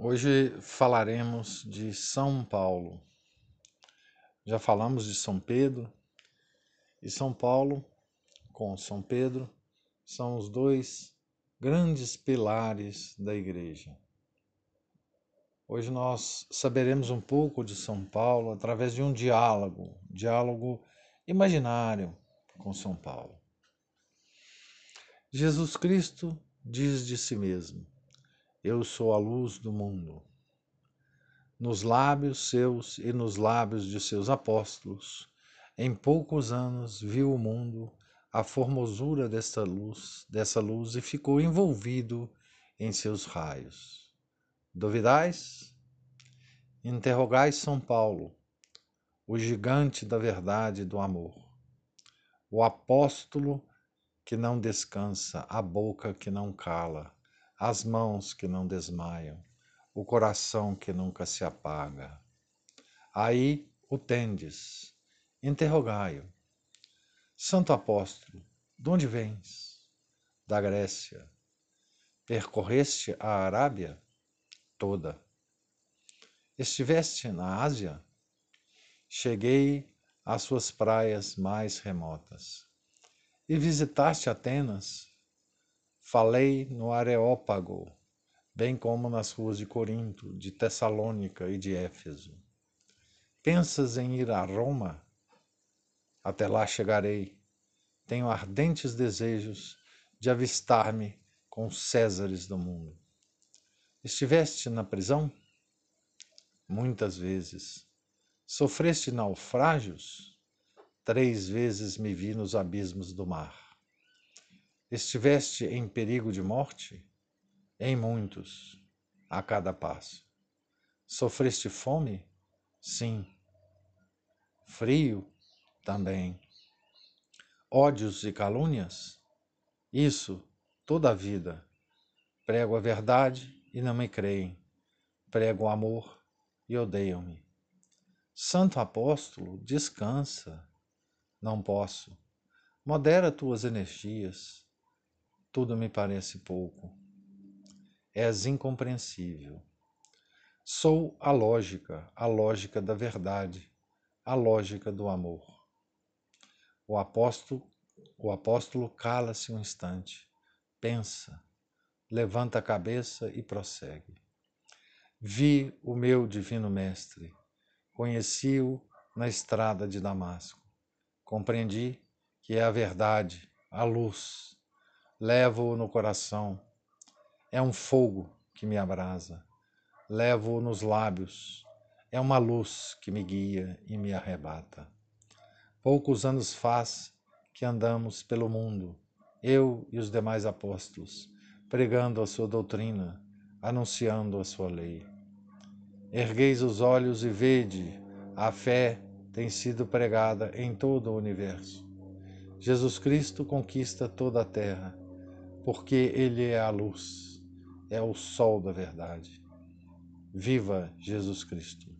Hoje falaremos de São Paulo. Já falamos de São Pedro e São Paulo com São Pedro são os dois grandes pilares da igreja. Hoje nós saberemos um pouco de São Paulo através de um diálogo, diálogo imaginário com São Paulo. Jesus Cristo diz de si mesmo: eu sou a luz do mundo. Nos lábios seus e nos lábios de seus apóstolos, em poucos anos viu o mundo a formosura desta luz, dessa luz e ficou envolvido em seus raios. Duvidais? Interrogais São Paulo, o gigante da verdade e do amor, o apóstolo que não descansa, a boca que não cala as mãos que não desmaiam, o coração que nunca se apaga. Aí o tendes, interrogai-o. Santo apóstolo, de onde vens? Da Grécia. Percorreste a Arábia? Toda. Estiveste na Ásia? Cheguei às suas praias mais remotas. E visitaste Atenas? Falei no Areópago, bem como nas ruas de Corinto, de Tessalônica e de Éfeso. Pensas em ir a Roma? Até lá chegarei. Tenho ardentes desejos de avistar-me com os Césares do mundo. Estiveste na prisão? Muitas vezes. Sofreste naufrágios? Três vezes me vi nos abismos do mar. Estiveste em perigo de morte? Em muitos, a cada passo. Sofreste fome? Sim. Frio? Também. Ódios e calúnias? Isso, toda a vida. Prego a verdade e não me creem. Prego o amor e odeiam-me. Santo apóstolo, descansa. Não posso. Modera tuas energias tudo me parece pouco. És incompreensível. Sou a lógica, a lógica da verdade, a lógica do amor. O apóstolo, o apóstolo cala-se um instante, pensa, levanta a cabeça e prossegue. Vi o meu divino mestre, conheci-o na estrada de Damasco. Compreendi que é a verdade, a luz, Levo-o no coração. É um fogo que me abrasa. Levo-o nos lábios. É uma luz que me guia e me arrebata. Poucos anos faz que andamos pelo mundo, eu e os demais apóstolos, pregando a sua doutrina, anunciando a sua lei. Ergueis os olhos e vede, a fé tem sido pregada em todo o universo. Jesus Cristo conquista toda a terra porque Ele é a luz, é o sol da verdade. Viva Jesus Cristo!